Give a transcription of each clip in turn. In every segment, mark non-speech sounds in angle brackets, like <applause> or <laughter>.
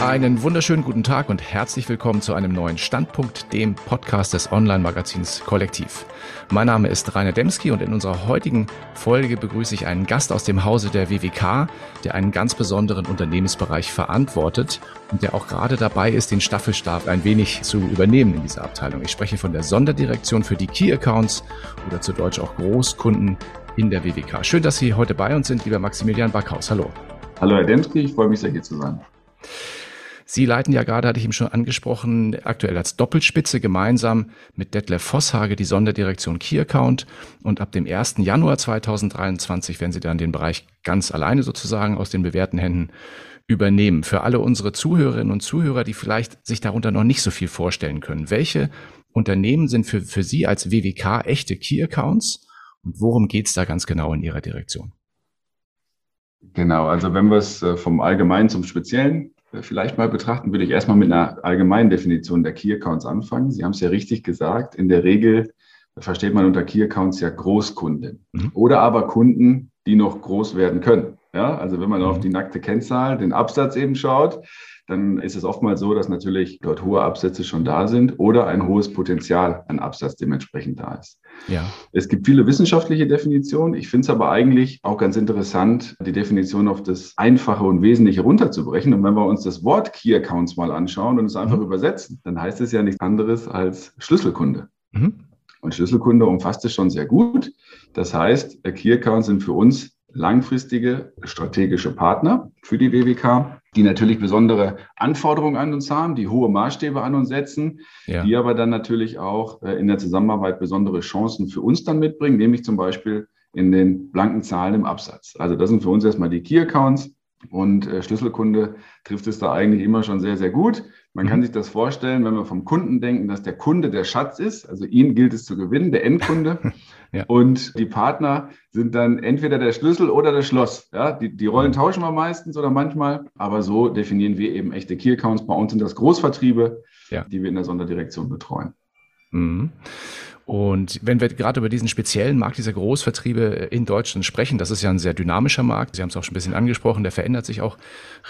Einen wunderschönen guten Tag und herzlich willkommen zu einem neuen Standpunkt, dem Podcast des Online-Magazins Kollektiv. Mein Name ist Rainer Demski und in unserer heutigen Folge begrüße ich einen Gast aus dem Hause der WWK, der einen ganz besonderen Unternehmensbereich verantwortet und der auch gerade dabei ist, den Staffelstab ein wenig zu übernehmen in dieser Abteilung. Ich spreche von der Sonderdirektion für die Key Accounts oder zu Deutsch auch Großkunden in der WWK. Schön, dass Sie heute bei uns sind, lieber Maximilian Backhaus. Hallo. Hallo Herr Demski, ich freue mich sehr hier zu sein. Sie leiten ja gerade, hatte ich ihm schon angesprochen, aktuell als Doppelspitze gemeinsam mit Detlef Vosshage die Sonderdirektion Key Account. Und ab dem 1. Januar 2023 werden Sie dann den Bereich ganz alleine sozusagen aus den bewährten Händen übernehmen. Für alle unsere Zuhörerinnen und Zuhörer, die vielleicht sich darunter noch nicht so viel vorstellen können. Welche Unternehmen sind für, für Sie als WWK echte Key Accounts? Und worum geht es da ganz genau in Ihrer Direktion? Genau, also wenn wir es äh, vom Allgemeinen zum Speziellen vielleicht mal betrachten, würde ich erstmal mit einer allgemeinen Definition der Key Accounts anfangen. Sie haben es ja richtig gesagt. In der Regel versteht man unter Key Accounts ja Großkunden mhm. oder aber Kunden, die noch groß werden können. Ja, also wenn man mhm. auf die nackte Kennzahl, den Absatz eben schaut, dann ist es oftmals so, dass natürlich dort hohe Absätze schon da sind oder ein hohes Potenzial an Absatz dementsprechend da ist. Ja. Es gibt viele wissenschaftliche Definitionen. Ich finde es aber eigentlich auch ganz interessant, die Definition auf das Einfache und Wesentliche runterzubrechen. Und wenn wir uns das Wort Key Accounts mal anschauen und es einfach mhm. übersetzen, dann heißt es ja nichts anderes als Schlüsselkunde. Mhm. Und Schlüsselkunde umfasst es schon sehr gut. Das heißt, Key Accounts sind für uns langfristige strategische Partner für die WWK, die natürlich besondere Anforderungen an uns haben, die hohe Maßstäbe an uns setzen, ja. die aber dann natürlich auch äh, in der Zusammenarbeit besondere Chancen für uns dann mitbringen, nämlich zum Beispiel in den blanken Zahlen im Absatz. Also das sind für uns erstmal die Key Accounts und äh, Schlüsselkunde trifft es da eigentlich immer schon sehr, sehr gut. Man mhm. kann sich das vorstellen, wenn wir vom Kunden denken, dass der Kunde der Schatz ist, also ihn gilt es zu gewinnen, der Endkunde. <laughs> ja. Und die Partner sind dann entweder der Schlüssel oder das Schloss. Ja, die, die Rollen mhm. tauschen wir meistens oder manchmal, aber so definieren wir eben echte Key Accounts. Bei uns sind das Großvertriebe, ja. die wir in der Sonderdirektion betreuen. Mhm. Und wenn wir gerade über diesen speziellen Markt dieser Großvertriebe in Deutschland sprechen, das ist ja ein sehr dynamischer Markt. Sie haben es auch schon ein bisschen angesprochen, der verändert sich auch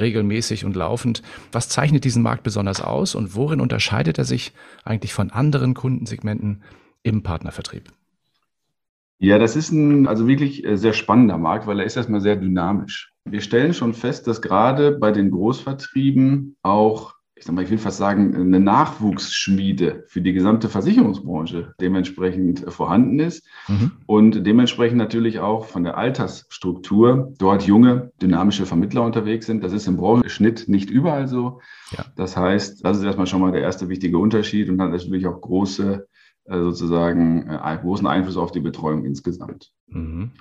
regelmäßig und laufend. Was zeichnet diesen Markt besonders aus und worin unterscheidet er sich eigentlich von anderen Kundensegmenten im Partnervertrieb? Ja, das ist ein also wirklich äh, sehr spannender Markt, weil er ist erstmal sehr dynamisch. Wir stellen schon fest, dass gerade bei den Großvertrieben auch ich sag mal, ich will fast sagen, eine Nachwuchsschmiede für die gesamte Versicherungsbranche dementsprechend vorhanden ist mhm. und dementsprechend natürlich auch von der Altersstruktur dort junge, dynamische Vermittler unterwegs sind. Das ist im Branchenschnitt nicht überall so. Ja. Das heißt, das ist erstmal schon mal der erste wichtige Unterschied und hat natürlich auch große, äh, sozusagen, äh, großen Einfluss auf die Betreuung insgesamt. Mhm.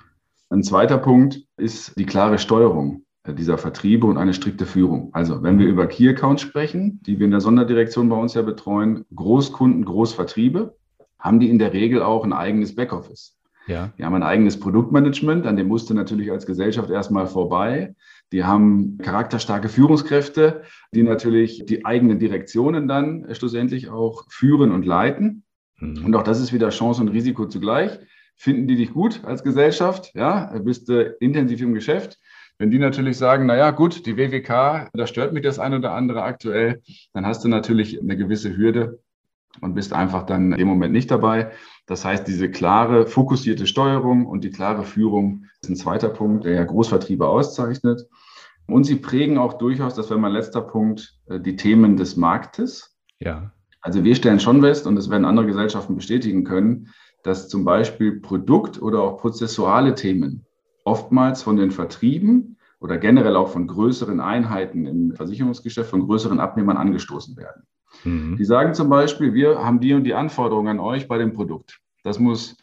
Ein zweiter Punkt ist die klare Steuerung dieser Vertriebe und eine strikte Führung. Also wenn wir über Key Accounts sprechen, die wir in der Sonderdirektion bei uns ja betreuen, Großkunden, Großvertriebe, haben die in der Regel auch ein eigenes Backoffice. Ja. Die haben ein eigenes Produktmanagement, an dem musste natürlich als Gesellschaft erstmal vorbei. Die haben charakterstarke Führungskräfte, die natürlich die eigenen Direktionen dann schlussendlich auch führen und leiten. Mhm. Und auch das ist wieder Chance und Risiko zugleich. Finden die dich gut als Gesellschaft? Ja, bist du intensiv im Geschäft? Wenn die natürlich sagen, na ja, gut, die WWK, da stört mich das ein oder andere aktuell, dann hast du natürlich eine gewisse Hürde und bist einfach dann im Moment nicht dabei. Das heißt, diese klare, fokussierte Steuerung und die klare Führung ist ein zweiter Punkt, der ja Großvertriebe auszeichnet. Und sie prägen auch durchaus, das wäre mein letzter Punkt, äh, die Themen des Marktes. Ja. Also wir stellen schon fest, und das werden andere Gesellschaften bestätigen können, dass zum Beispiel Produkt- oder auch prozessuale Themen oftmals von den Vertrieben oder generell auch von größeren Einheiten im Versicherungsgeschäft, von größeren Abnehmern angestoßen werden. Mhm. Die sagen zum Beispiel, wir haben die und die Anforderungen an euch bei dem Produkt. Das muss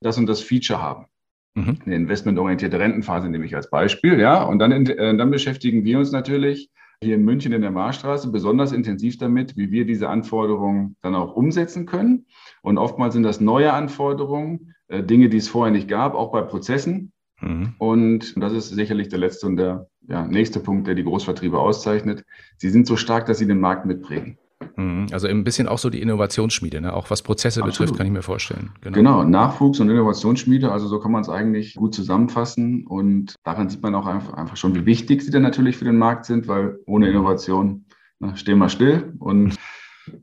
das und das Feature haben. Mhm. Eine investmentorientierte Rentenphase nehme ich als Beispiel, ja. Und dann, äh, dann beschäftigen wir uns natürlich hier in München in der Marstraße besonders intensiv damit, wie wir diese Anforderungen dann auch umsetzen können. Und oftmals sind das neue Anforderungen, äh, Dinge, die es vorher nicht gab, auch bei Prozessen, Mhm. Und das ist sicherlich der letzte und der ja, nächste Punkt, der die Großvertriebe auszeichnet. Sie sind so stark, dass sie den Markt mitprägen. Mhm. Also ein bisschen auch so die Innovationsschmiede, ne? auch was Prozesse Absolut. betrifft, kann ich mir vorstellen. Genau. genau, Nachwuchs und Innovationsschmiede, also so kann man es eigentlich gut zusammenfassen. Und daran sieht man auch einfach, einfach schon, wie wichtig sie denn natürlich für den Markt sind, weil ohne Innovation Na, stehen wir still und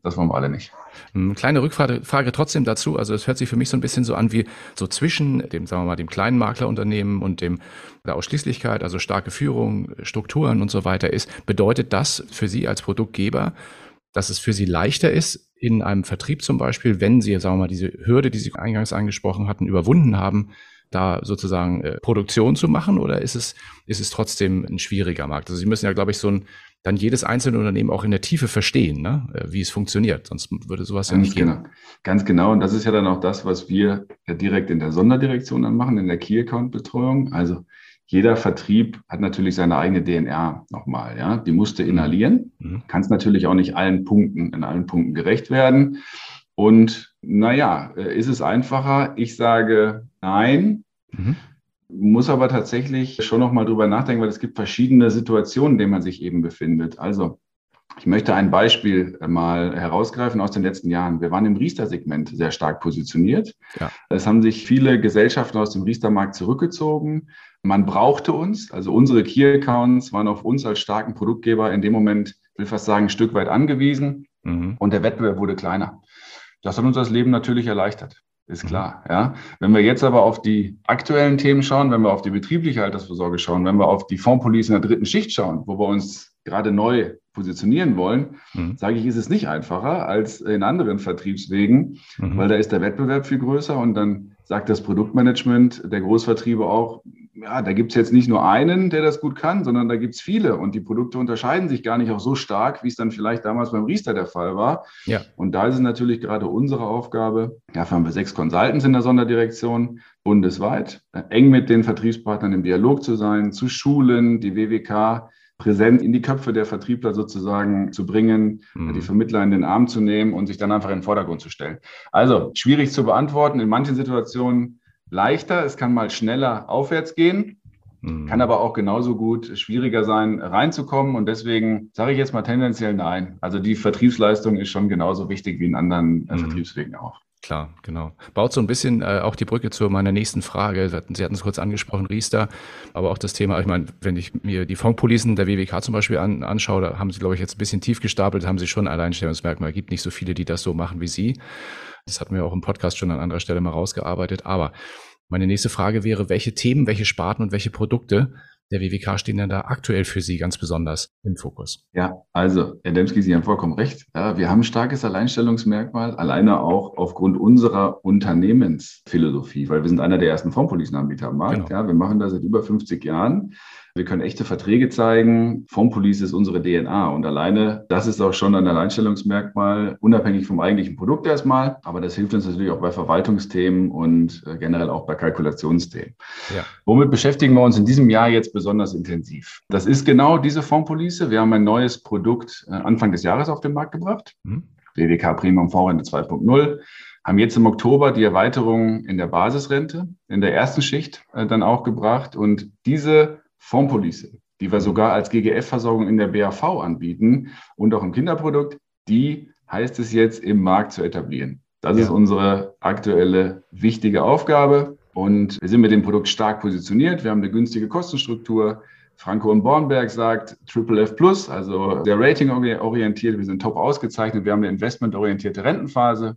das wollen wir alle nicht. Hm, kleine Rückfrage Frage trotzdem dazu. Also es hört sich für mich so ein bisschen so an wie so zwischen dem, sagen wir mal, dem kleinen Maklerunternehmen und dem der Ausschließlichkeit, also starke Führung, Strukturen und so weiter ist. Bedeutet das für Sie als Produktgeber, dass es für Sie leichter ist, in einem Vertrieb zum Beispiel, wenn Sie, sagen wir mal, diese Hürde, die Sie eingangs angesprochen hatten, überwunden haben, da sozusagen äh, Produktion zu machen oder ist es, ist es trotzdem ein schwieriger Markt? Also Sie müssen ja, glaube ich, so ein dann jedes einzelne Unternehmen auch in der Tiefe verstehen, ne? Äh, wie es funktioniert. Sonst würde sowas Ganz ja nicht genau. gehen. Ganz genau. Und das ist ja dann auch das, was wir ja direkt in der Sonderdirektion dann machen, in der Key Account Betreuung. Also jeder Vertrieb hat natürlich seine eigene DNA nochmal, ja. Die musste inhalieren. Mhm. Kann es natürlich auch nicht allen Punkten, in allen Punkten gerecht werden. Und naja, äh, ist es einfacher? Ich sage nein. Mhm muss aber tatsächlich schon noch mal drüber nachdenken, weil es gibt verschiedene Situationen, in denen man sich eben befindet. Also ich möchte ein Beispiel mal herausgreifen aus den letzten Jahren. Wir waren im Riester-Segment sehr stark positioniert. Ja. Es haben sich viele Gesellschaften aus dem Riester-Markt zurückgezogen. Man brauchte uns, also unsere Key-Accounts waren auf uns als starken Produktgeber in dem Moment, ich will fast sagen, ein Stück weit angewiesen. Mhm. Und der Wettbewerb wurde kleiner. Das hat uns das Leben natürlich erleichtert. Ist mhm. klar, ja. Wenn wir jetzt aber auf die aktuellen Themen schauen, wenn wir auf die betriebliche Altersvorsorge schauen, wenn wir auf die Fondspolice in der dritten Schicht schauen, wo wir uns gerade neu positionieren wollen, mhm. sage ich, ist es nicht einfacher als in anderen Vertriebswegen, mhm. weil da ist der Wettbewerb viel größer und dann sagt das Produktmanagement der Großvertriebe auch, ja, da gibt es jetzt nicht nur einen, der das gut kann, sondern da gibt es viele und die Produkte unterscheiden sich gar nicht auch so stark, wie es dann vielleicht damals beim Riester der Fall war. Ja. Und da ist es natürlich gerade unsere Aufgabe, ja, haben wir sechs Consultants in der Sonderdirektion bundesweit, eng mit den Vertriebspartnern im Dialog zu sein, zu schulen, die WWK präsent in die Köpfe der Vertriebler sozusagen zu bringen, mhm. die Vermittler in den Arm zu nehmen und sich dann einfach in den Vordergrund zu stellen. Also schwierig zu beantworten, in manchen Situationen leichter, es kann mal schneller aufwärts gehen, mhm. kann aber auch genauso gut schwieriger sein, reinzukommen. Und deswegen sage ich jetzt mal tendenziell nein. Also die Vertriebsleistung ist schon genauso wichtig wie in anderen äh, mhm. Vertriebswegen auch. Klar, genau. Baut so ein bisschen äh, auch die Brücke zu meiner nächsten Frage. Sie hatten, es kurz angesprochen, Riester, aber auch das Thema, ich meine, wenn ich mir die Fondspolicen der WWK zum Beispiel an, anschaue, da haben Sie, glaube ich, jetzt ein bisschen tief gestapelt, haben Sie schon ein Alleinstellungsmerkmal. Es gibt nicht so viele, die das so machen wie Sie. Das hatten wir auch im Podcast schon an anderer Stelle mal rausgearbeitet. Aber meine nächste Frage wäre, welche Themen, welche Sparten und welche Produkte der WWK stehen denn da aktuell für Sie ganz besonders im Fokus? Ja, also, Herr Demski, Sie haben vollkommen recht. Ja, wir haben ein starkes Alleinstellungsmerkmal, alleine auch aufgrund unserer Unternehmensphilosophie, weil wir sind einer der ersten Fondspolicenanbieter am Markt. Genau. Ja, wir machen das seit über 50 Jahren. Wir können echte Verträge zeigen. Fondspolice ist unsere DNA und alleine das ist auch schon ein Alleinstellungsmerkmal, unabhängig vom eigentlichen Produkt erstmal. Aber das hilft uns natürlich auch bei Verwaltungsthemen und äh, generell auch bei Kalkulationsthemen. Ja. Womit beschäftigen wir uns in diesem Jahr jetzt besonders intensiv? Das ist genau diese Fondspolice. Wir haben ein neues Produkt äh, Anfang des Jahres auf den Markt gebracht. Mhm. DWK Premium Vorrente 2.0 haben jetzt im Oktober die Erweiterung in der Basisrente in der ersten Schicht äh, dann auch gebracht. Und diese Fondspolice, die wir sogar als GGF-Versorgung in der BAV anbieten und auch im Kinderprodukt, die heißt es jetzt im Markt zu etablieren. Das ja. ist unsere aktuelle wichtige Aufgabe. Und wir sind mit dem Produkt stark positioniert. Wir haben eine günstige Kostenstruktur. Franco und Bornberg sagt Triple F Plus, also sehr ratingorientiert. Wir sind top ausgezeichnet. Wir haben eine investmentorientierte Rentenphase.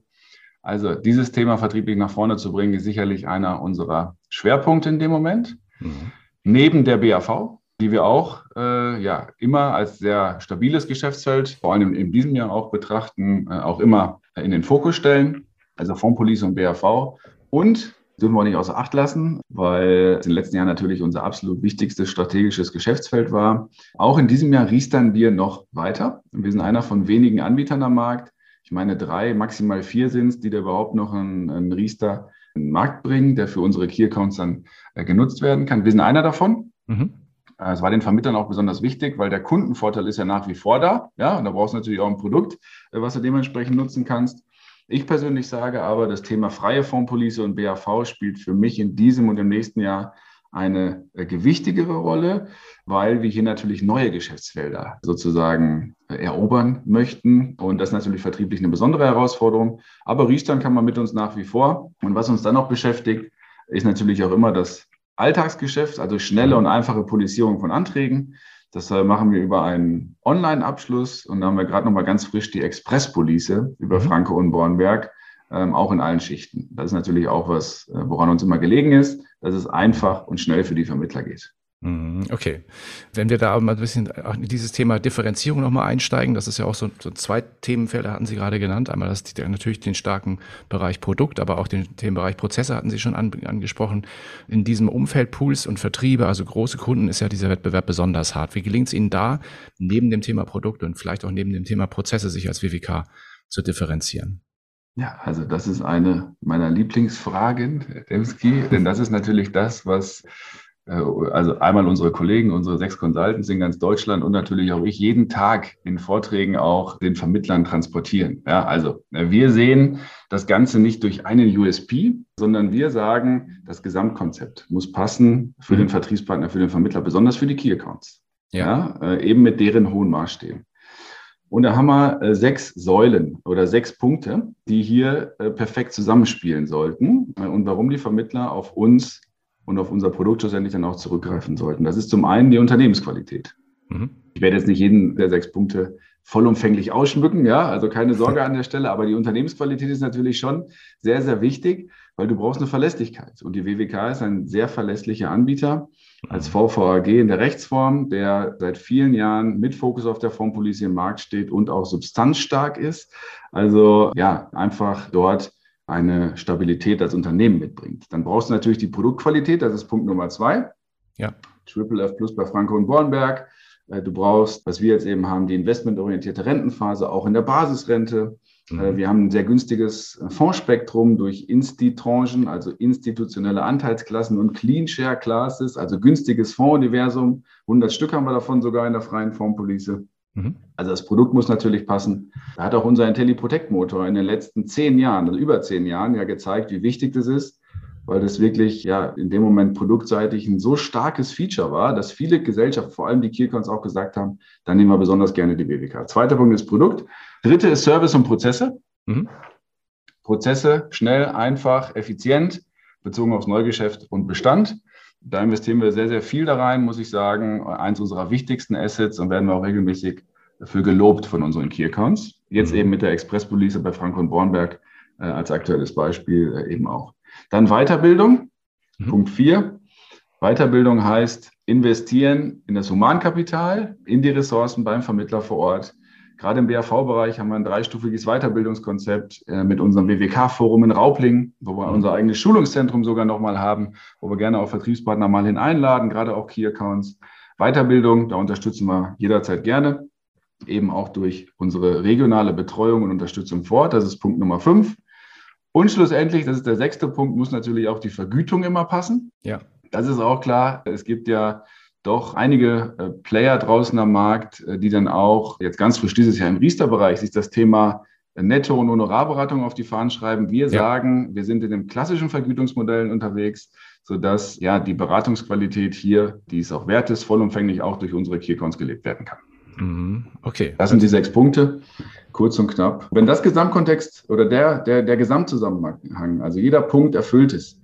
Also dieses Thema vertrieblich nach vorne zu bringen, ist sicherlich einer unserer Schwerpunkte in dem Moment. Mhm neben der BAV, die wir auch äh, ja, immer als sehr stabiles Geschäftsfeld, vor allem in diesem Jahr auch betrachten, äh, auch immer in den Fokus stellen, also Fondspolice und BAV. Und dürfen wir nicht außer Acht lassen, weil es in den letzten Jahren natürlich unser absolut wichtigstes strategisches Geschäftsfeld war. Auch in diesem Jahr riestern wir noch weiter. Wir sind einer von wenigen Anbietern am Markt. Ich meine, drei, maximal vier sind es, die da überhaupt noch einen, einen Riester in den Markt bringen, der für unsere Key Accounts dann äh, genutzt werden kann. Wir sind einer davon. Mhm. Äh, es war den Vermittlern auch besonders wichtig, weil der Kundenvorteil ist ja nach wie vor da. Ja, und da brauchst du natürlich auch ein Produkt, äh, was du dementsprechend nutzen kannst. Ich persönlich sage aber, das Thema freie Fondspolice und BAV spielt für mich in diesem und im nächsten Jahr eine äh, gewichtigere Rolle, weil wir hier natürlich neue Geschäftsfelder sozusagen äh, erobern möchten. Und das ist natürlich vertrieblich eine besondere Herausforderung. Aber Riestern kann man mit uns nach wie vor. Und was uns dann noch beschäftigt, ist natürlich auch immer das Alltagsgeschäft, also schnelle und einfache Polisierung von Anträgen. Das äh, machen wir über einen Online-Abschluss und da haben wir gerade noch mal ganz frisch die Expresspolice über mhm. Franke und Bornberg, ähm, auch in allen Schichten. Das ist natürlich auch was, äh, woran uns immer gelegen ist, dass es einfach und schnell für die Vermittler geht. Mhm, okay. Wenn wir da mal ein bisschen in dieses Thema Differenzierung nochmal einsteigen, das ist ja auch so, so zwei Themenfelder hatten Sie gerade genannt. Einmal das, natürlich den starken Bereich Produkt, aber auch den Themenbereich Prozesse hatten Sie schon an, angesprochen. In diesem Umfeld Pools und Vertriebe, also große Kunden, ist ja dieser Wettbewerb besonders hart. Wie gelingt es Ihnen da, neben dem Thema Produkt und vielleicht auch neben dem Thema Prozesse sich als WWK zu differenzieren? Ja, also das ist eine meiner Lieblingsfragen, Herr Demski, denn das ist natürlich das, was äh, also einmal unsere Kollegen, unsere sechs Consultants in ganz Deutschland und natürlich auch ich jeden Tag in Vorträgen auch den Vermittlern transportieren. Ja, also äh, wir sehen das Ganze nicht durch einen USP, sondern wir sagen, das Gesamtkonzept muss passen für mhm. den Vertriebspartner, für den Vermittler, besonders für die Key Accounts. Ja, ja äh, eben mit deren hohen Maßstäben. Und da haben wir sechs Säulen oder sechs Punkte, die hier perfekt zusammenspielen sollten und warum die Vermittler auf uns und auf unser Produkt schlussendlich dann auch zurückgreifen sollten. Das ist zum einen die Unternehmensqualität. Mhm. Ich werde jetzt nicht jeden der sechs Punkte vollumfänglich ausschmücken, ja, also keine Sorge <laughs> an der Stelle, aber die Unternehmensqualität ist natürlich schon sehr, sehr wichtig, weil du brauchst eine Verlässlichkeit. Und die WWK ist ein sehr verlässlicher Anbieter als mhm. VVAG in der Rechtsform, der seit vielen Jahren mit Fokus auf der Formpolice im Markt steht und auch substanzstark ist. Also ja, einfach dort eine Stabilität als Unternehmen mitbringt. Dann brauchst du natürlich die Produktqualität, das ist Punkt Nummer zwei. Ja. Triple F Plus bei Franco und Bornberg. Äh, du brauchst, was wir jetzt eben haben, die investmentorientierte Rentenphase, auch in der Basisrente. Mhm. Äh, wir haben ein sehr günstiges Fondsspektrum durch Insti-Tranchen, also institutionelle Anteilsklassen und Clean Share Classes, also günstiges Fondsuniversum. 100 Stück haben wir davon sogar in der freien Fondspolice. Mhm. Also das Produkt muss natürlich passen. Da hat auch unser IntelliProtect-Motor in den letzten zehn Jahren, also über zehn Jahren, ja gezeigt, wie wichtig das ist, weil das wirklich ja in dem Moment produktseitig ein so starkes Feature war, dass viele Gesellschaften, vor allem die Kiercons, auch gesagt haben, dann nehmen wir besonders gerne die BWK. Zweiter Punkt ist Produkt. Dritte ist Service und Prozesse. Mhm. Prozesse schnell, einfach, effizient, bezogen aufs Neugeschäft und Bestand. Da investieren wir sehr, sehr viel da rein, muss ich sagen. Eins unserer wichtigsten Assets und werden wir auch regelmäßig dafür gelobt von unseren Key Accounts. Jetzt mhm. eben mit der Express-Police bei Frank und Bornberg äh, als aktuelles Beispiel äh, eben auch. Dann Weiterbildung. Mhm. Punkt vier. Weiterbildung heißt investieren in das Humankapital, in die Ressourcen beim Vermittler vor Ort, Gerade im BAV-Bereich haben wir ein dreistufiges Weiterbildungskonzept äh, mit unserem WWK-Forum in Rauplingen, wo wir mhm. unser eigenes Schulungszentrum sogar nochmal haben, wo wir gerne auch Vertriebspartner mal hin einladen, gerade auch Key-Accounts. Weiterbildung, da unterstützen wir jederzeit gerne, eben auch durch unsere regionale Betreuung und Unterstützung vor Ort. Das ist Punkt Nummer fünf. Und schlussendlich, das ist der sechste Punkt, muss natürlich auch die Vergütung immer passen. Ja. Das ist auch klar. Es gibt ja doch einige äh, Player draußen am Markt, äh, die dann auch jetzt ganz frisch dieses Jahr im Riester-Bereich sich das Thema äh, Netto- und Honorarberatung auf die Fahnen schreiben. Wir ja. sagen, wir sind in den klassischen Vergütungsmodellen unterwegs, sodass ja die Beratungsqualität hier, die es auch wert ist, vollumfänglich auch durch unsere Keycons gelebt werden kann. Mhm. Okay. Das sind die sechs Punkte, kurz und knapp. Wenn das Gesamtkontext oder der, der, der Gesamtzusammenhang, also jeder Punkt erfüllt ist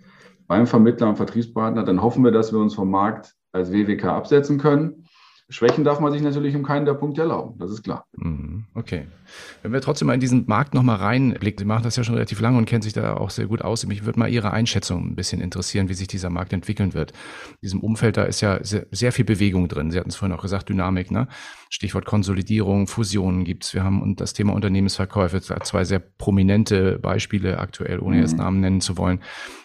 beim Vermittler und Vertriebspartner, dann hoffen wir, dass wir uns vom Markt als WWK absetzen können. Schwächen darf man sich natürlich um keinen der Punkte erlauben, das ist klar. Mhm, okay. Wenn wir trotzdem mal in diesen Markt nochmal reinblicken, Sie machen das ja schon relativ lange und kennen sich da auch sehr gut aus. Mich würde mal Ihre Einschätzung ein bisschen interessieren, wie sich dieser Markt entwickeln wird. In diesem Umfeld, da ist ja sehr, sehr viel Bewegung drin. Sie hatten es vorhin auch gesagt, Dynamik, ne? Stichwort Konsolidierung, Fusionen gibt's. Wir haben und das Thema Unternehmensverkäufe, zwei sehr prominente Beispiele aktuell, ohne mhm. jetzt Namen nennen zu wollen.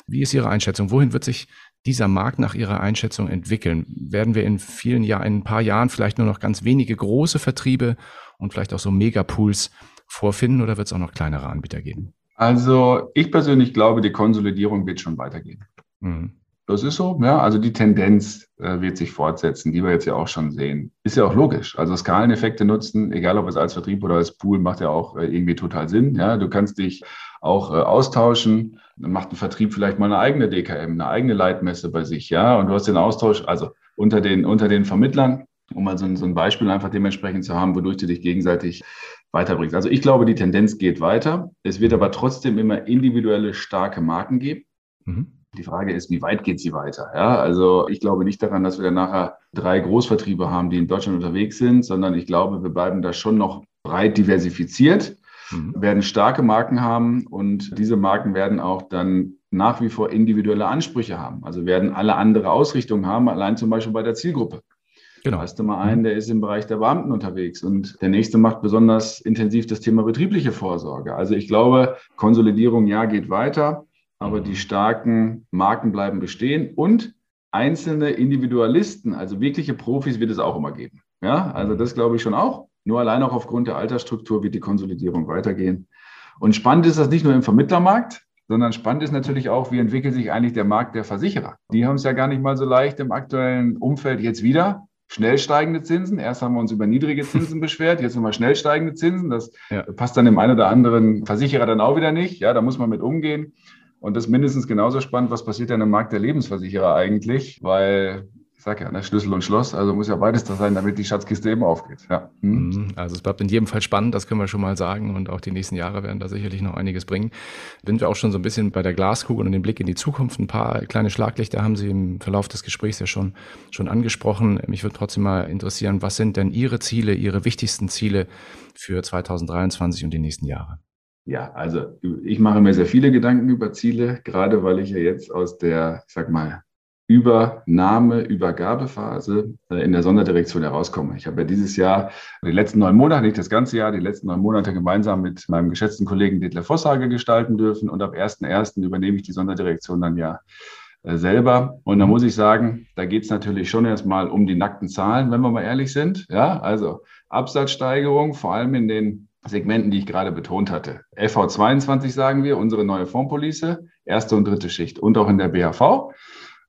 Wie ist Ihre Einschätzung? Wohin wird sich dieser Markt nach Ihrer Einschätzung entwickeln? Werden wir in vielen Jahren, in ein paar Jahren vielleicht nur noch ganz wenige große Vertriebe und vielleicht auch so Megapools vorfinden oder wird es auch noch kleinere Anbieter geben? Also ich persönlich glaube, die Konsolidierung wird schon weitergehen. Mhm. Das ist so, ja. Also die Tendenz äh, wird sich fortsetzen, die wir jetzt ja auch schon sehen. Ist ja auch logisch. Also Skaleneffekte nutzen, egal ob es als Vertrieb oder als Pool, macht ja auch äh, irgendwie total Sinn. Ja, du kannst dich auch äh, austauschen. Dann macht ein Vertrieb vielleicht mal eine eigene DKM, eine eigene Leitmesse bei sich, ja. Und du hast den Austausch, also unter den, unter den Vermittlern, um mal so ein, so ein Beispiel einfach dementsprechend zu haben, wodurch du dich gegenseitig weiterbringst. Also ich glaube, die Tendenz geht weiter. Es wird aber trotzdem immer individuelle starke Marken geben. Mhm Die Frage ist, wie weit geht sie weiter? Ja, also ich glaube nicht daran, dass wir dann nachher drei Großvertriebe haben, die in Deutschland unterwegs sind, sondern ich glaube, wir bleiben da schon noch breit diversifiziert, mhm. werden starke Marken haben und diese Marken werden auch dann nach wie vor individuelle Ansprüche haben. Also werden alle andere Ausrichtungen haben, allein zum Beispiel bei der Zielgruppe. Genau. Hast du mal einen, der ist im Bereich der Beamten unterwegs und der nächste macht besonders intensiv das Thema betriebliche Vorsorge. Also ich glaube, Konsolidierung ja geht weiter, aber die starken Marken bleiben bestehen und einzelne Individualisten, also wirkliche Profis wird es auch immer geben. Ja, also das glaube ich schon auch. Nur allein auch aufgrund der Altersstruktur wird die Konsolidierung weitergehen. Und spannend ist das nicht nur im Vermittlermarkt, sondern spannend ist natürlich auch, wie entwickelt sich eigentlich der Markt der Versicherer. Die haben es ja gar nicht mal so leicht im aktuellen Umfeld jetzt wieder schnell steigende Zinsen. Erst haben wir uns über niedrige Zinsen <laughs> beschwert, jetzt haben wir schnell steigende Zinsen. Das ja. passt dann dem einen oder anderen Versicherer dann auch wieder nicht. Ja, da muss man mit umgehen. Und das ist mindestens genauso spannend, was passiert denn im Markt der Lebensversicherer eigentlich? Weil sage ja, ne, Schlüssel und Schloss, also muss ja beides da sein, damit die Schatzkiste eben aufgeht. Ja. Hm? Mhm. Also es bleibt in jedem Fall spannend, das können wir schon mal sagen. Und auch die nächsten Jahre werden da sicherlich noch einiges bringen. Sind wir auch schon so ein bisschen bei der Glaskugel und dem Blick in die Zukunft. Ein paar kleine Schlaglichter haben Sie im Verlauf des Gesprächs ja schon, schon angesprochen. Mich würde trotzdem mal interessieren, was sind denn Ihre Ziele, Ihre wichtigsten Ziele für 2023 und die nächsten Jahre? Ja, also ich mache mir sehr viele Gedanken über Ziele, gerade weil ich ja jetzt aus der, ich sag mal, Übernahme, Übergabephase äh, in der Sonderdirektion herauskomme. Ich habe ja dieses Jahr, die letzten neun Monate, nicht das ganze Jahr, die letzten neun Monate gemeinsam mit meinem geschätzten Kollegen Detlef Vosshage gestalten dürfen und ab 1.1. übernehme ich die Sonderdirektion dann ja äh, selber. Und da muss ich sagen, da geht es natürlich schon erstmal um die nackten Zahlen, wenn wir mal ehrlich sind. Ja, also Absatzsteigerung, vor allem in den Segmenten, die ich gerade betont hatte. LV22 sagen wir, unsere neue Fondspolice, erste und dritte Schicht und auch in der BHV.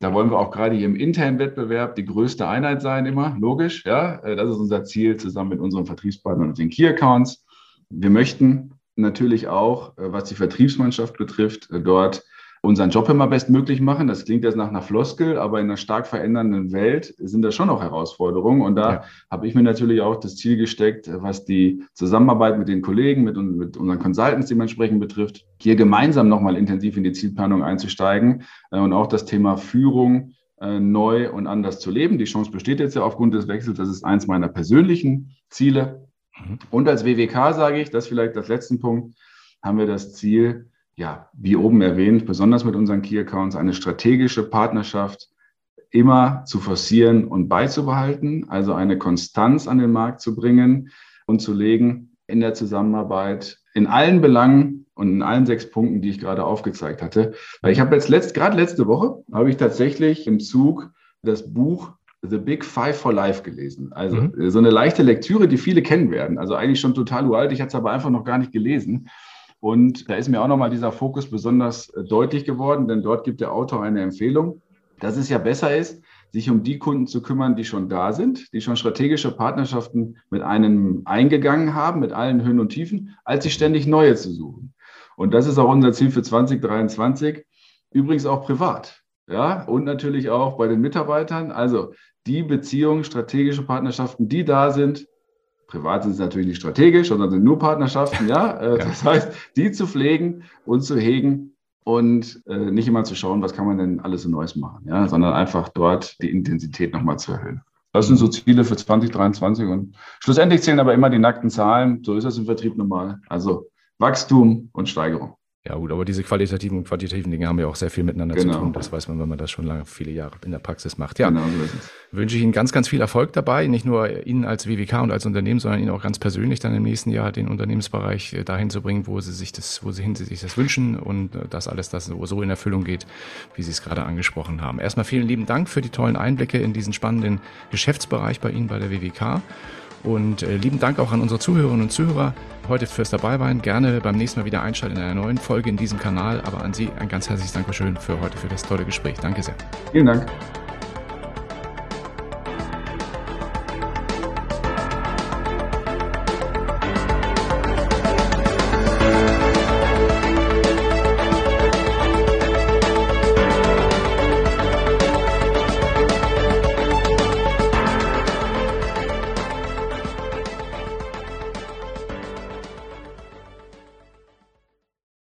Da wollen wir auch gerade hier im internen Wettbewerb die größte Einheit sein, immer, logisch. Ja, äh, das ist unser Ziel zusammen mit unseren Vertriebspartnern und den Key Accounts. Wir möchten natürlich auch, äh, was die Vertriebsmannschaft betrifft, äh, dort unseren Job immer bestmöglich machen. Das klingt jetzt nach einer Floskel, aber in einer stark verändernden Welt sind das schon auch Herausforderungen. Und da ja. habe ich mir natürlich auch das Ziel gesteckt, was die Zusammenarbeit mit den Kollegen, mit, mit unseren Consultants dementsprechend betrifft, hier gemeinsam nochmal intensiv in die Zielplanung einzusteigen äh, und auch das Thema Führung äh, neu und anders zu leben. Die Chance besteht jetzt ja aufgrund des Wechsels. Das ist eins meiner persönlichen Ziele. Mhm. Und als WWK sage ich, das vielleicht als letzten Punkt, haben wir das Ziel, ja, wie oben erwähnt, besonders mit unseren Key Accounts, eine strategische Partnerschaft immer zu forcieren und beizubehalten, also eine Konstanz an den Markt zu bringen und zu legen in der Zusammenarbeit in allen Belangen und in allen sechs Punkten, die ich gerade aufgezeigt hatte. Weil ich habe jetzt letzt, gerade letzte Woche, habe ich tatsächlich im Zug das Buch The Big Five for Life gelesen. Also mhm. so eine leichte Lektüre, die viele kennen werden. Also eigentlich schon total uralt. Ich hatte es aber einfach noch gar nicht gelesen. Und da ist mir auch nochmal dieser Fokus besonders äh, deutlich geworden, denn dort gibt der Autor eine Empfehlung, dass es ja besser ist, sich um die Kunden zu kümmern, die schon da sind, die schon strategische Partnerschaften mit einem eingegangen haben, mit allen Höhen und Tiefen, als sich ständig neue zu suchen. Und das ist auch unser Ziel für 2023, übrigens auch privat. Ja, und natürlich auch bei den Mitarbeitern. Also die Beziehungen, strategische Partnerschaften, die da sind, Privat sind es natürlich nicht strategisch, sondern sind nur Partnerschaften, ja. <laughs> Äh, ja. Das heißt, die zu pflegen und zu hegen und äh, nicht immer zu schauen, was kann man denn alles so Neues machen, ja, sondern einfach dort die Intensität nochmal zu erhöhen. Das sind so Ziele für 2023 und schlussendlich zählen aber immer die nackten Zahlen. So ist das im Vertrieb normal. Also Wachstum und Steigerung. Ja gut, aber diese qualitativen und quantitativen Dinge haben ja auch sehr viel miteinander genau. zu tun. Das weiß man, wenn man das schon lange, viele Jahre in der Praxis macht. Ja, genau, so wünsche ich Ihnen ganz, ganz viel Erfolg dabei. Nicht nur Ihnen als WWK und als Unternehmen, sondern Ihnen auch ganz persönlich dann im nächsten Jahr den Unternehmensbereich äh, dahin zu bringen, wo Sie sich das, wo Sie hin Sie sich das wünschen und äh, das alles, das so in Erfüllung geht, wie Sie es gerade angesprochen haben. Erstmal vielen lieben Dank für die tollen Einblicke in diesen spannenden Geschäftsbereich bei Ihnen bei der WWK. Und äh, lieben Dank auch an unsere Zuhörerinnen und Zuhörer heute fürs Dabeisein. Gerne beim nächsten Mal wieder einschalten in einer neuen Folge in diesem Kanal. Aber an Sie ein ganz herzliches Dankeschön für heute, für das tolle Gespräch. Danke sehr. Vielen Dank.